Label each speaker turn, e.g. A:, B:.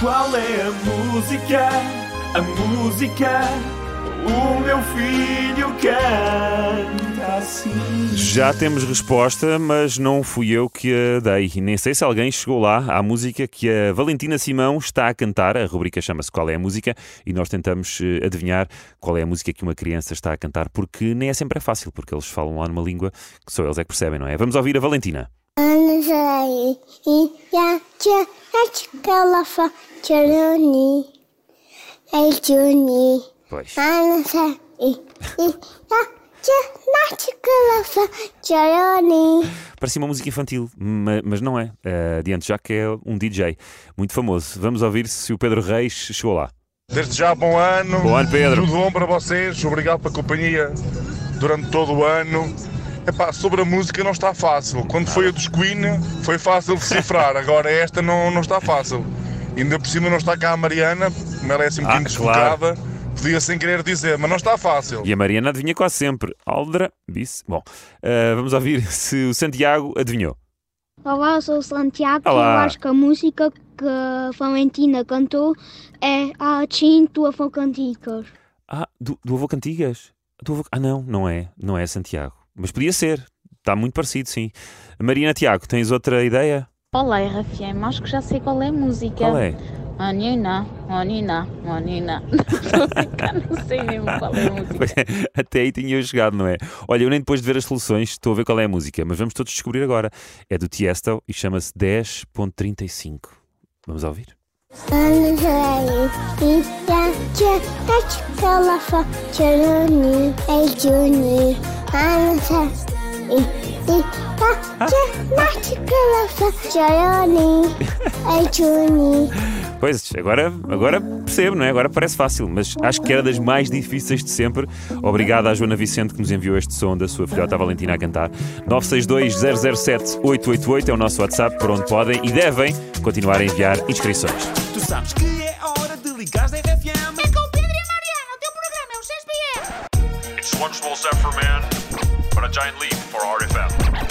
A: Qual é a música? A música? O meu filho canta assim.
B: Já temos resposta, mas não fui eu que a dei. Nem sei se alguém chegou lá à música que a Valentina Simão está a cantar. A rubrica chama-se Qual é a Música e nós tentamos eh, adivinhar qual é a música que uma criança está a cantar, porque nem é sempre é fácil, porque eles falam lá numa língua que só eles é que percebem, não é? Vamos ouvir a Valentina. Pois. Parecia uma música infantil, ma- mas não é. Eh, Adiante já que é um DJ muito famoso. Vamos ouvir se o Pedro Reis chegou lá.
C: Desde já, bom ano.
B: Bom ano, Pedro.
C: Tudo bom para vocês. Obrigado pela companhia durante todo o ano. Epá, sobre a música não está fácil. Quando foi a dos Queen, foi fácil decifrar. Agora esta não, não está fácil. Ainda por cima não está cá a Mariana, como ela é assim um
B: Ah,
C: bocadinho
B: claro.
C: desfocada. Podia sem querer dizer, mas não está fácil.
B: E a Mariana adivinha quase sempre. Aldra, disse. Bom, eh, vamos ouvir se o Santiago adivinhou.
D: Olá, eu sou o Santiago e eu
B: Olá.
D: acho que a música que a Valentina cantou é a Chin Tua Fã Canticas.
B: Ah, do, do Avô Cantigas? Do avô... Ah, não, não é. Não é Santiago. Mas podia ser. Está muito parecido, sim. Mariana Tiago, tens outra ideia?
E: Olá, RFM, acho que já sei qual é a música.
B: Qual é?
E: Anina, Anina, Anina. Estou a brincar, não sei mesmo qual é a música.
B: É, Até aí tinha eu chegado, não é? Olha, eu nem depois de ver as soluções estou a ver qual é a música, mas vamos todos descobrir agora. É do Tiesto e chama-se 10.35. Vamos ouvir? Pois, agora, agora percebo, não é? Agora parece fácil, mas acho que era das mais difíceis de sempre. Obrigado à Joana Vicente que nos enviou este som da sua filhota Valentina a cantar. 962-007-888 é o nosso WhatsApp, por onde podem e devem continuar a enviar inscrições.
A: Tu sabes que é hora de ligar da RFM.
F: É com o Pedro e a Mariana, o teu programa é o 6PM.
G: It's one small step for man, giant leap for RFM.